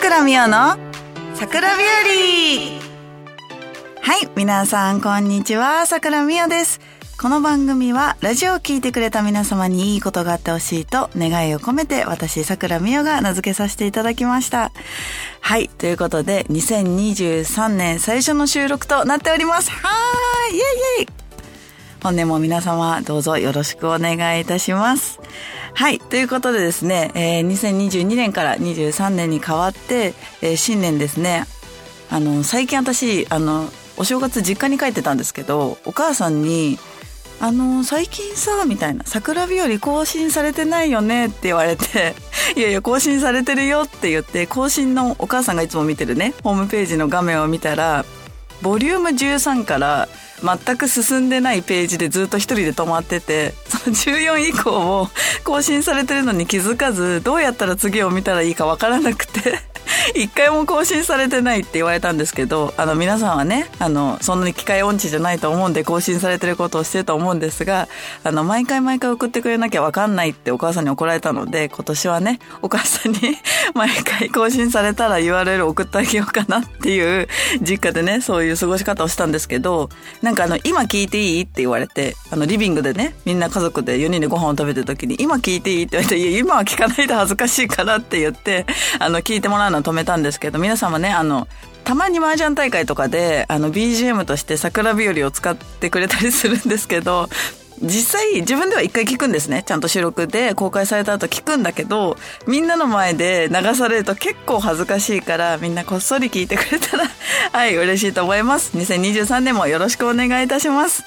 倉美代の桜日和はい、皆さんこんにちは、桜美代です。この番組はラジオを聞いてくれた皆様にいいことがあってほしいと願いを込めて私、桜美代が名付けさせていただきました。はい、ということで2023年最初の収録となっております。はーい、イェイイェイ本年も皆様どうぞよろしくお願いいたします。はい。ということでですね、えー、2022年から23年に変わって、えー新年ですね、あの、最近私、あの、お正月実家に帰ってたんですけど、お母さんに、あの、最近さ、みたいな、桜日和更新されてないよねって言われて、いやいや、更新されてるよって言って、更新のお母さんがいつも見てるね、ホームページの画面を見たら、ボリューム13から全く進んでないページでずっと一人で止まってて、その14以降も更新されてるのに気づかず、どうやったら次を見たらいいかわからなくて、一回も更新されてないって言われたんですけど、あの皆さんはね、あの、そんなに機械音痴じゃないと思うんで更新されてることをしてると思うんですが、あの、毎回毎回送ってくれなきゃわかんないってお母さんに怒られたので、今年はね、お母さんに 毎回更新されたら URL 送ってあげようかなっていう実家でね、そういう過ごし方をしたんですけど、なんかあの、今聞いていいって言われて、あの、リビングでね、みんな家族で4人でご飯を食べてる時に、今聞いていいって言われて、いや、今は聞かないで恥ずかしいからって言って、あの、聞いてもらうのを止めたんですけど、皆様ね、あの、たまに麻雀大会とかで、あの、BGM として桜日和を使ってくれたりするんですけど、実際自分では一回聞くんですね。ちゃんと収録で公開された後聞くんだけど、みんなの前で流されると結構恥ずかしいから、みんなこっそり聞いてくれたら、はい、嬉しいと思います。2023年もよろしくお願いいたします。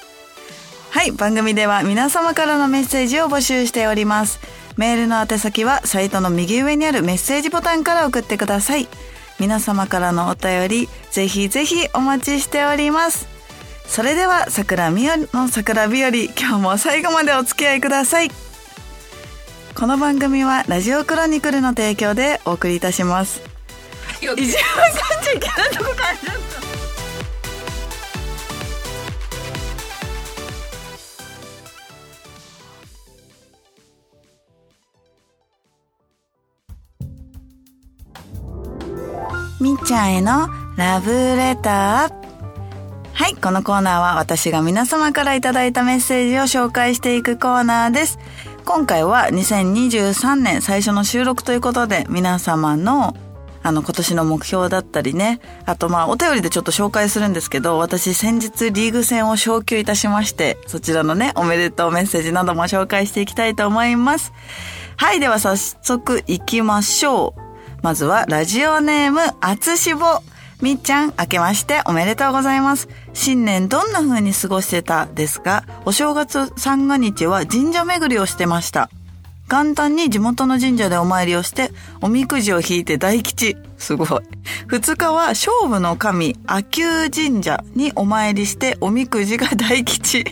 はい、番組では皆様からのメッセージを募集しております。メールの宛先はサイトの右上にあるメッセージボタンから送ってください。皆様からのお便り、ぜひぜひお待ちしております。それでは、桜みよの桜日和、今日も最後までお付き合いください。この番組はラジオクロニクルの提供でお送りいたします。一番感じちちゃんへのラブレター。はい、このコーナーは私が皆様からいただいたメッセージを紹介していくコーナーです。今回は2023年最初の収録ということで皆様のあの今年の目標だったりね、あとまあお便りでちょっと紹介するんですけど、私先日リーグ戦を昇級いたしまして、そちらのね、おめでとうメッセージなども紹介していきたいと思います。はい、では早速行きましょう。まずはラジオネーム、あつしぼ。みっちゃん、明けましておめでとうございます。新年どんな風に過ごしてたですか？お正月三が日は神社巡りをしてました。元旦に地元の神社でお参りをして、おみくじを引いて大吉。すごい。二日は勝負の神、秋久神社にお参りして、おみくじが大吉。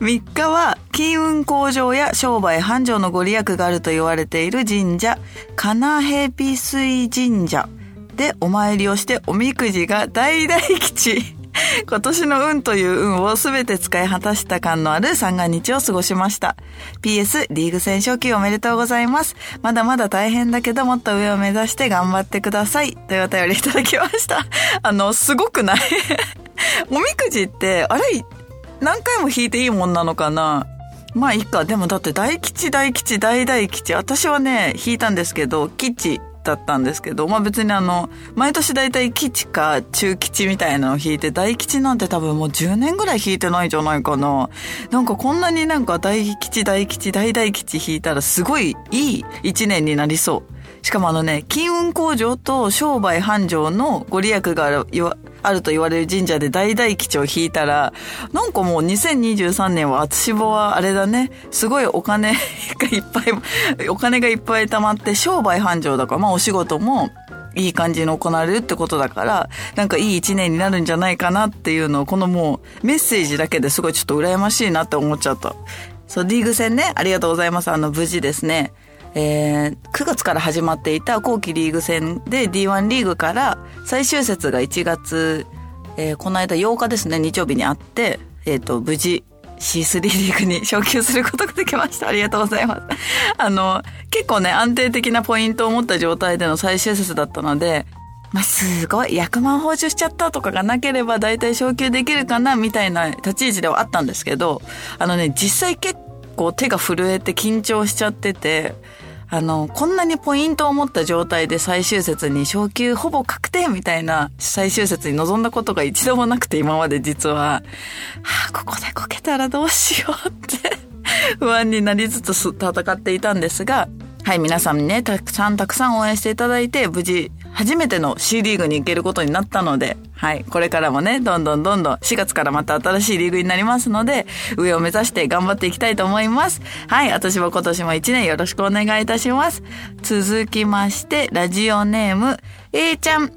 3日は金運向上や商売繁盛のご利益があると言われている神社、金ヘピ水神社でお参りをしておみくじが大大吉。今年の運という運をすべて使い果たした感のある三が日を過ごしました。PS、リーグ戦勝級おめでとうございます。まだまだ大変だけどもっと上を目指して頑張ってください。というお便りいただきました。あの、すごくない？おみくじって、あれ、何回も引いていいもんなのかな？まあいいか。でもだって大吉大吉大大吉。私はね、引いたんですけど、吉だったんですけど、まあ別にあの、毎年大体吉か中吉みたいなのを引いて、大吉なんて多分もう10年ぐらい引いてないんじゃないかな。なんかこんなになんか大吉大吉大大吉引いたらすごいいい一年になりそう。しかもあのね、金運向上と商売繁盛のご利益がある、あると言われる神社で大大吉を引いたら、なんかもう2023年は厚志保はあれだね、すごいお金がいっぱい、お金がいっぱい貯まって商売繁盛だから、まあお仕事もいい感じに行われるってことだから、なんかいい一年になるんじゃないかなっていうのを、このもうメッセージだけですごいちょっと羨ましいなって思っちゃった。そう、リーグ戦ね、ありがとうございます。あの、無事ですね。えー、9月から始まっていた後期リーグ戦で D1 リーグから最終節が1月、えー、この間8日ですね、日曜日にあって、えっ、と、無事 C3 リーグに 昇級することができました。ありがとうございます。あの、結構ね、安定的なポイントを持った状態での最終節だったので、まあ、すごい、役満報酬しちゃったとかがなければ大体昇級できるかなみたいな立ち位置ではあったんですけど、あのね、実際結構手が震えて緊張しちゃってて、あの、こんなにポイントを持った状態で最終節に昇級ほぼ確定みたいな最終節に臨んだことが一度もなくて今まで実は、はあ、ここでこけたらどうしようって 不安になりつつ戦っていたんですが、はい、皆さんね、たくさんたくさん応援していただいて、無事、初めての C リーグに行けることになったので、はい、これからもね、どんどんどんどん、4月からまた新しいリーグになりますので、上を目指して頑張っていきたいと思います。はい、私も今年も1年よろしくお願いいたします。続きまして、ラジオネーム、A ちゃん。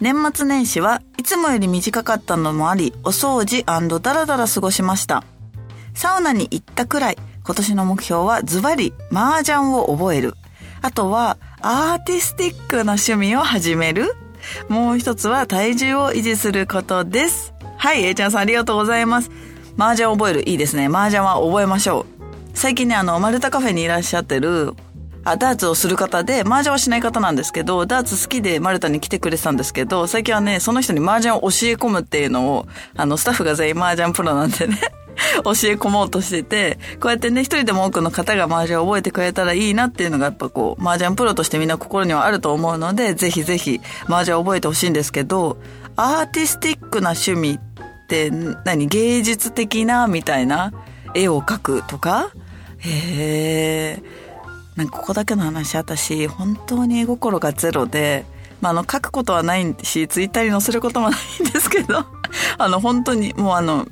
年末年始はいつもより短かったのもあり、お掃除ダラダラ過ごしました。サウナに行ったくらい、今年の目標はズバリ麻雀を覚える。あとはアーティスティックな趣味を始める。もう一つは体重を維持することです。はい、A ちゃんさんありがとうございます。麻雀を覚える。いいですね。麻雀は覚えましょう。最近ね、あの、マルタカフェにいらっしゃってる、あ、ダーツをする方で、麻雀はしない方なんですけど、ダーツ好きでマルタに来てくれてたんですけど、最近はね、その人に麻雀を教え込むっていうのを、あの、スタッフが全員麻雀プロなんでね教え込もうとしてて、こうやってね、一人でも多くの方が麻雀を覚えてくれたらいいなっていうのがやっぱこう、麻雀プロとしてみんな心にはあると思うので、ぜひぜひ麻雀を覚えてほしいんですけど、アーティスティックな趣味って何芸術的なみたいな絵を描くとか？へえ。なんかここだけの話、私、本当に絵心がゼロで、まあ、あの、書くことはないし、ツイッターに載せることもないんですけど、あの、本当に、もうあの、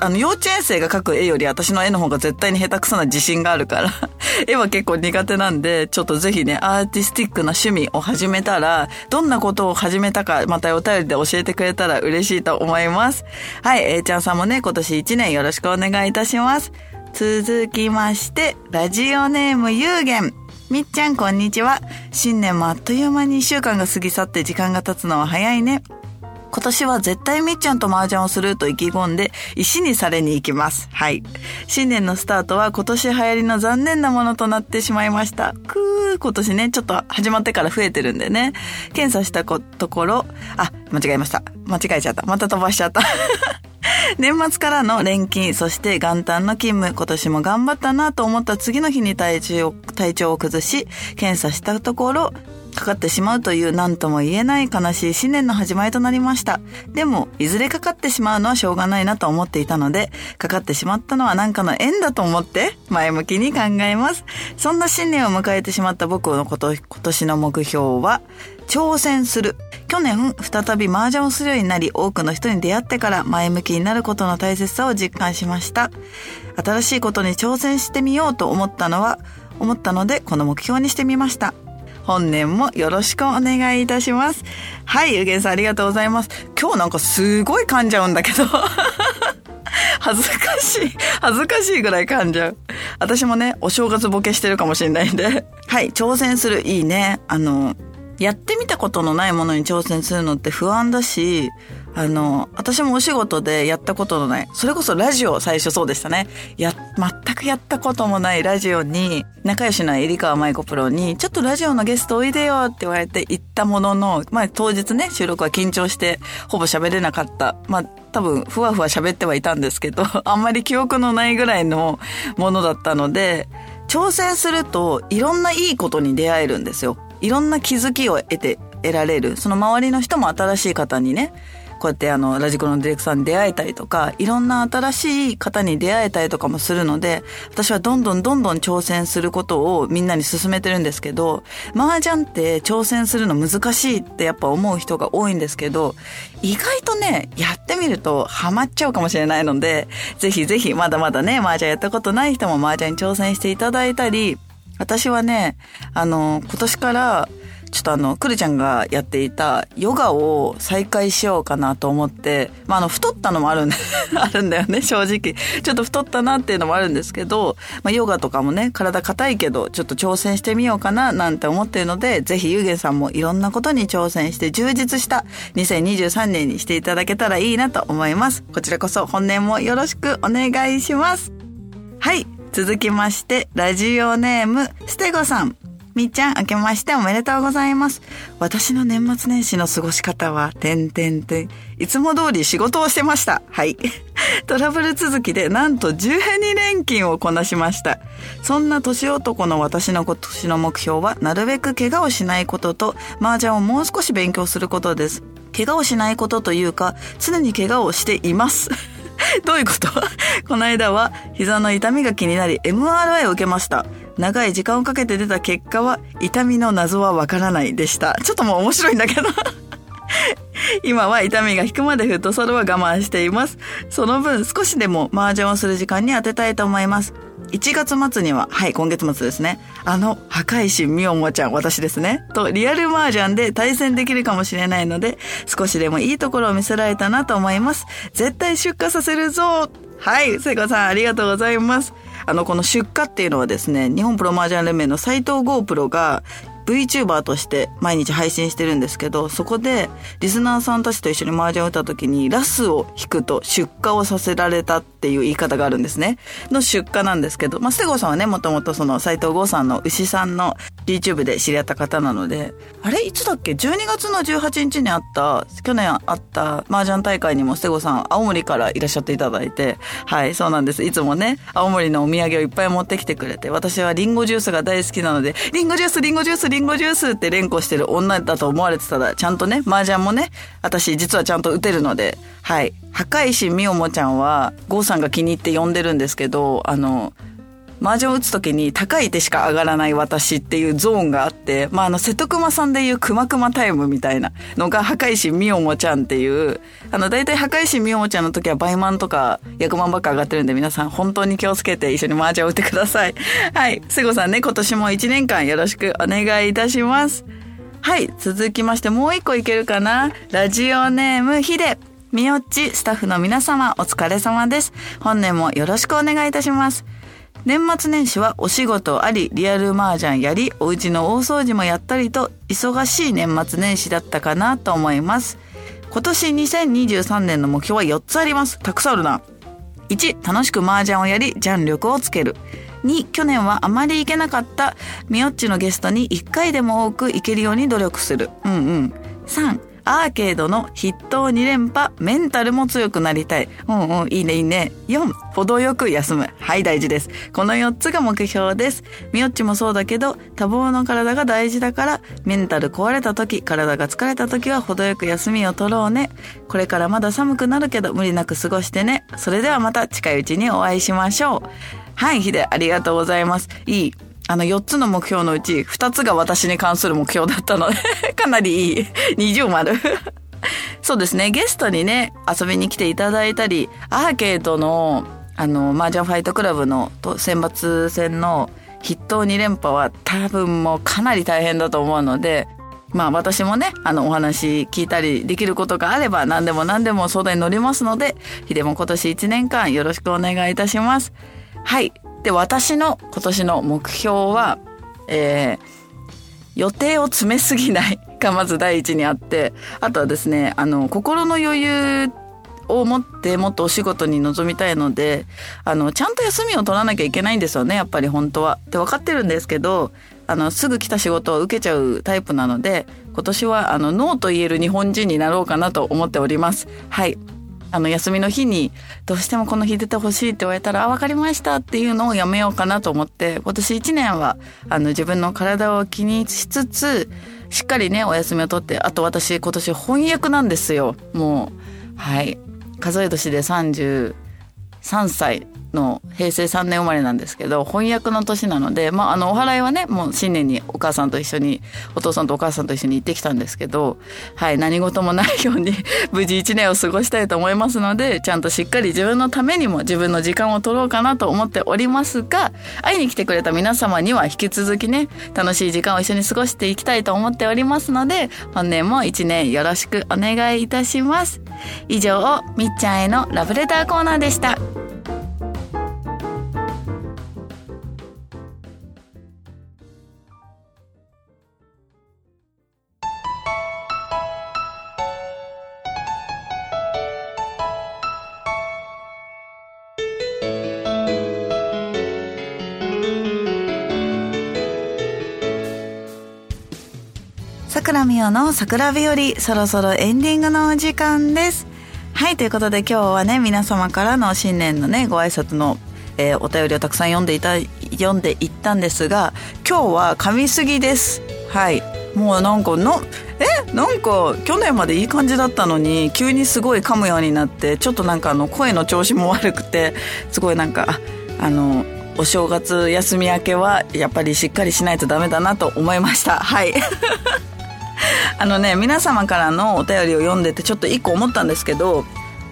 あの、幼稚園生が描く絵より私の絵の方が絶対に下手くそな自信があるから 絵は結構苦手なんで、ちょっとぜひね、アーティスティックな趣味を始めたら、どんなことを始めたか、またお便りで教えてくれたら嬉しいと思います。はい、A ちゃんさんもね、今年1年よろしくお願いいたします。続きまして、ラジオネームゆうげん。みっちゃんこんにちは。新年もあっという間に1週間が過ぎ去って時間が経つのは早いね。今年は絶対みっちゃんと麻雀をすると意気込んで、石にされに行きます。はい。新年のスタートは今年流行りの残念なものとなってしまいました。くー、今年ね、ちょっと始まってから増えてるんでね。検査したこところ、あ、間違えました。間違えちゃった。また飛ばしちゃった。年末からの連勤、そして元旦の勤務、今年も頑張ったなと思った次の日に体調を、体調を崩し、検査したところ、かかってしまうという何とも言えない悲しい新年の始まりとなりました。でも、いずれかかってしまうのはしょうがないなと思っていたので、かかってしまったのは何かの縁だと思って前向きに考えます。そんな新年を迎えてしまった僕のこと今年の目標は、挑戦する。去年、再び麻雀をするようになり、多くの人に出会ってから前向きになることの大切さを実感しました。新しいことに挑戦してみようと思ったのは、思ったので、この目標にしてみました。本年もよろしくお願いいたします。はい、ゆげんさんありがとうございます。今日なんかすごい噛んじゃうんだけど。恥ずかしい。恥ずかしいぐらい噛んじゃう。私もね、お正月ボケしてるかもしれないんで。はい、挑戦する。いいね。あの、やってみたことのないものに挑戦するのって不安だし、あの、私もお仕事でやったことのない、それこそラジオ最初そうでしたね。や、全くやったこともないラジオに、仲良しな入川舞子プロに、ちょっとラジオのゲストおいでよって言われて行ったものの、まあ当日ね、収録は緊張して、ほぼ喋れなかった。まあ多分、ふわふわ喋ってはいたんですけど、あんまり記憶のないぐらいのものだったので、挑戦するといろんないいことに出会えるんですよ。いろんな気づきを得て、得られる。その周りの人も新しい方にね、こうやってあの、ラジコのディレクターに出会えたりとか、いろんな新しい方に出会えたりとかもするので、私はどんどんどんどん挑戦することをみんなに勧めてるんですけど、麻雀って挑戦するの難しいってやっぱ思う人が多いんですけど、意外とね、やってみるとハマっちゃうかもしれないので、ぜひぜひまだまだね、麻雀やったことない人も麻雀に挑戦していただいたり、私はね、あの、今年からちょっとあの、くるちゃんがやっていたヨガを再開しようかなと思って、まあ、あの、太ったのもあるんで あるんだよね、正直。ちょっと太ったなっていうのもあるんですけど、まあ、ヨガとかもね、体硬いけど、ちょっと挑戦してみようかななんて思ってるので、ぜひゆげさんもいろんなことに挑戦して充実した2023年にしていただけたらいいなと思います。こちらこそ本年もよろしくお願いします。はい。続きまして、ラジオネーム、ステゴさん。みっちゃん、明けましておめでとうございます。私の年末年始の過ごし方は、てんてんてん。いつも通り仕事をしてました。はい。トラブル続きで、なんと12連勤をこなしました。そんな年男の私の今年の目標は、なるべく怪我をしないことと、麻雀をもう少し勉強することです。怪我をしないことというか、常に怪我をしています。どういうこと？この間は膝の痛みが気になり MRI を受けました。長い時間をかけて出た結果は痛みの謎はわからないでした。ちょっともう面白いんだけど 今は痛みが引くまでフットサルは我慢しています。その分少しでも麻雀をする時間に当てたいと思います。1月末には、はい、今月末ですね。あの、破壊神みおもちゃん、私ですね。と、リアル麻雀で対戦できるかもしれないので、少しでもいいところを見せられたなと思います。絶対出荷させるぞはい、聖子さん、ありがとうございます。あの、この出荷っていうのはですね、日本プロマージャン連盟の斎藤剛プロが、VTuber として毎日配信してるんですけど、そこでリスナーさんたちと一緒に麻雀を打った時にラスを引くと出荷をさせられたっていう言い方があるんですね。の出荷なんですけど、まあ、ステゴさんはね、もともとその斎藤剛さんの牛さんの YouTube で知り合った方なので、あれいつだっけ ?12 月の18日にあった、去年あった麻雀大会にもステゴさん青森からいらっしゃっていただいて、はい、そうなんです。いつもね、青森のお土産をいっぱい持ってきてくれて、私はリンゴジュースが大好きなので、リンゴジュース、リンゴジュース、リンゴジュースって連呼してる女だと思われてたら、ちゃんとね、麻雀もね、私実はちゃんと打てるので、はい。破壊神みおもちゃんは、ゴーさんが気に入って呼んでるんですけど、あの、麻雀を打つ時に高い手しか上がらない私っていうゾーンがあって、まあ、あの、瀬戸熊さんでいうくまくまタイムみたいなのが破壊神みおもちゃんっていう、あの、大体破壊神みおもちゃんの時は倍満とか100万ばっか上がってるんで皆さん本当に気をつけて一緒に麻雀を打ってください。はい。瀬ゴさんね、今年も1年間よろしくお願いいたします。はい。続きましてもう一個いけるかな？ラジオネームヒデ。みよっち、スタッフの皆様、お疲れ様です。本年もよろしくお願いいたします。年末年始はお仕事あり、リアル麻雀やり、お家の大掃除もやったりと、忙しい年末年始だったかなと思います。今年2023年の目標は4つあります。たくさんあるな。1、楽しく麻雀をやり、ジャン力をつける。2、去年はあまり行けなかったみよっちのゲストに1回でも多く行けるように努力する。うんうん。3、アーケードの筆頭2連覇、メンタルも強くなりたい。うんうん、いいねいいね。4、程よく休む。はい、大事です。この4つが目標です。みよっちもそうだけど、多忙の体が大事だから、メンタル壊れた時、体が疲れた時は程よく休みを取ろうね。これからまだ寒くなるけど、無理なく過ごしてね。それではまた近いうちにお会いしましょう。はい、ヒデ、ありがとうございます。いい。あの4つの目標のうち2つが私に関する目標だったので かなりいい。二重丸そうですね、ゲストにね、遊びに来ていただいたり、アーケードの、あの、マージャンファイトクラブの選抜戦の筆頭2連覇は多分もうかなり大変だと思うので、まあ私もね、あのお話聞いたりできることがあれば何でも何でも相談に乗りますので、ヒデも今年1年間よろしくお願いいたします。はい。で、私の今年の目標は、えー、予定を詰めすぎない がまず第一にあって、あとはですね、あの、心の余裕を持ってもっとお仕事に臨みたいので、あの、ちゃんと休みを取らなきゃいけないんですよね、やっぱり本当は。って分かってるんですけど、あの、すぐ来た仕事を受けちゃうタイプなので、今年は、あの、ノーと言える日本人になろうかなと思っております。はい。あの、休みの日に、どうしてもこの日出てほしいって言われたら、あ、わかりましたっていうのをやめようかなと思って、今年1年は、あの、自分の体を気にしつつ、しっかりね、お休みを取って、あと私、今年翻訳なんですよ。もう、はい。数え年で33 3歳の平成3年生まれなんですけど翻訳の年なので、まあ、あのお祓いはねもう新年にお母さんと一緒にお父さんとお母さんと一緒に行ってきたんですけど、はい、何事もないように 無事1年を過ごしたいと思いますのでちゃんとしっかり自分のためにも自分の時間を取ろうかなと思っておりますが会いに来てくれた皆様には引き続きね楽しい時間を一緒に過ごしていきたいと思っておりますので本年も1年よろしくお願いいたします。以上みっちゃんへのラブレターコーナーでした。代の桜日和そろそろエンディングのお時間です。はいということで今日はね皆様からの新年のねご挨拶のえー、お便りをたくさん読んでいた読んでいったんですが今日は噛みすぎです。はい。もうなんかのえ？なんか去年までいい感じだったのに急にすごい噛むようになってちょっとなんかあの声の調子も悪くてすごいなんかあのお正月休み明けはやっぱりしっかりしないとダメだなと思いました。はい。あのね皆様からのお便りを読んでてちょっと一個思ったんですけど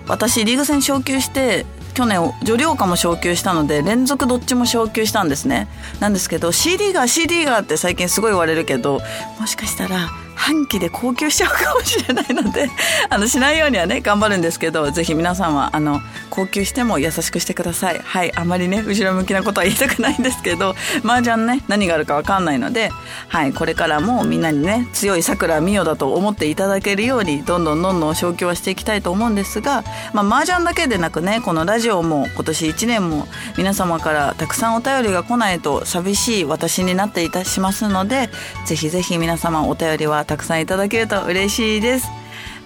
私リーグ戦昇級して去年女寮化も昇級したので連続どっちも昇級したんですね。なんですけど CD が CD がって最近すごい言われるけどもしかしたら半期で高級しちゃうかもしれないので あのしないようにはね頑張るんですけどぜひ皆さんはあの高級しても優しくしてください。はいあまりね後ろ向きなことは言いたくないんですけど 麻雀ね何があるか分かんないのではいこれからもみんなにね強いさくらみよだと思っていただけるようにどんどんどんどん昇級はしていきたいと思うんですがまあ麻雀だけでなくねこのラジオも今年1年も皆様からたくさんお便りが来ないと寂しい私になっていたしますのでぜひぜひ皆様お便りはたくさんいただけると嬉しいです。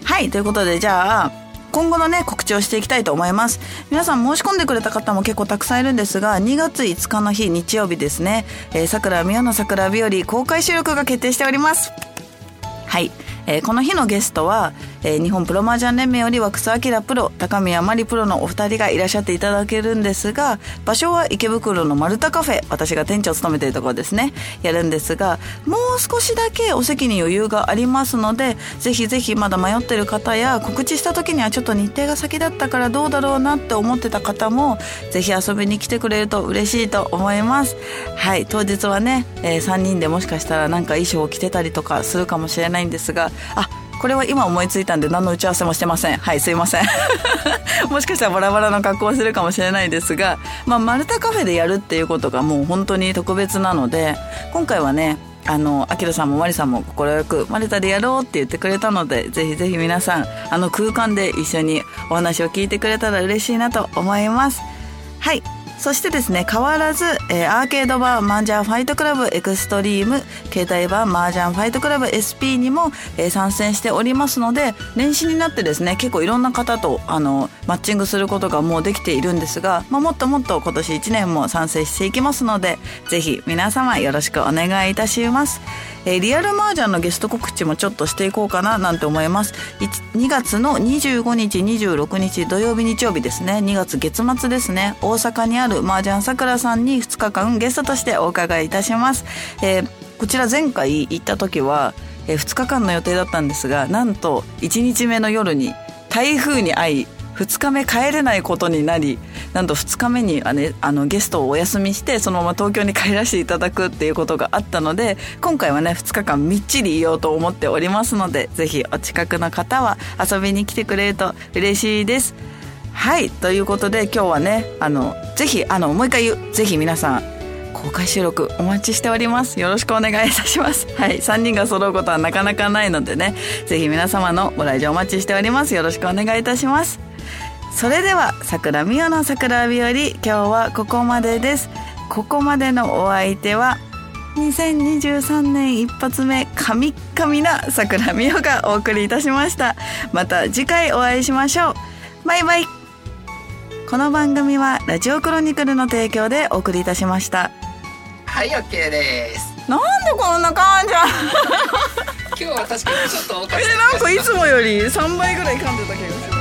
はい、ということでじゃあ今後のね告知をしていきたいと思います皆さん申し込んでくれた方も結構たくさんいるんですが2月5日の日日曜日ですねさくら宮の桜日和公開収録が決定しておりますはい、えー、この日のゲストはえー、日本プロマージャン連盟よりは草明プロ高宮真理プロのお二人がいらっしゃっていただけるんですが場所は池袋の丸太カフェ私が店長を務めているところですね。やるんですがもう少しだけお席に余裕がありますのでぜひぜひまだ迷ってる方や告知した時にはちょっと日程が先だったからどうだろうなって思ってた方もぜひ遊びに来てくれると嬉しいと思います。はい当日はね、えー、3人でもしかしたらなんか衣装を着てたりとかするかもしれないんですがあこれは今思いついたんで何の打ち合わせもしてませんはいすいません もしかしたらバラバラの格好をするかもしれないですが、まあ、マルタカフェでやるっていうことがもう本当に特別なので今回はねあの、アキラさんもマリさんも快く、マルタでやろうって言ってくれたので、ぜひぜひ皆さん、あの空間で一緒にお話を聞いてくれたら嬉しいなと思います。はい。そしてですね、変わらず、えー、アーケード版マージャンファイトクラブ EXTREME、携帯版マージャンファイトクラブ SP にも、えー、参戦しておりますので、年始になってですね、結構いろんな方と、あの、マッチングすることがもうできているんですが、まあ、もっともっと今年1年も参戦していきますので、ぜひ皆様よろしくお願いいたします。えー、リアルマージャンのゲスト告知もちょっとしていこうかななんて思います。2月の25日26日土曜日日曜日ですね。2月月末ですね。大阪にあるマージャンさくらさんに2日間ゲストとしてお伺いいたします、えー、こちら前回行った時は、えー、2日間の予定だったんですがなんと1日目の夜に台風に遭い2日目帰れないことになりなんと2日目にあ、ね、あのゲストをお休みしてそのまま東京に帰らせていただくっていうことがあったので今回はね2日間みっちりいようと思っておりますのでぜひお近くの方は遊びに来てくれると嬉しいです。はいということで今日はねあのぜひあのもう一回言うぜひ皆さん公開収録お待ちしております。よろしくお願いいたします。はい3人が揃うことはなかなかないのでねぜひ皆様のご来場お待ちしております。よろしくお願いいたします。それでは桜美代の桜日和今日はここまでです。ここまでのお相手は2023年一発目神々な桜美代がお送りいたしました。また次回お会いしましょう。バイバイ。この番組はラジオクロニクルの提供でお送りいたしました。はい OK です。なんでこんな感じ？今日は確かにちょっと多かった。えなんかいつもより3倍ぐらい噛んでたけど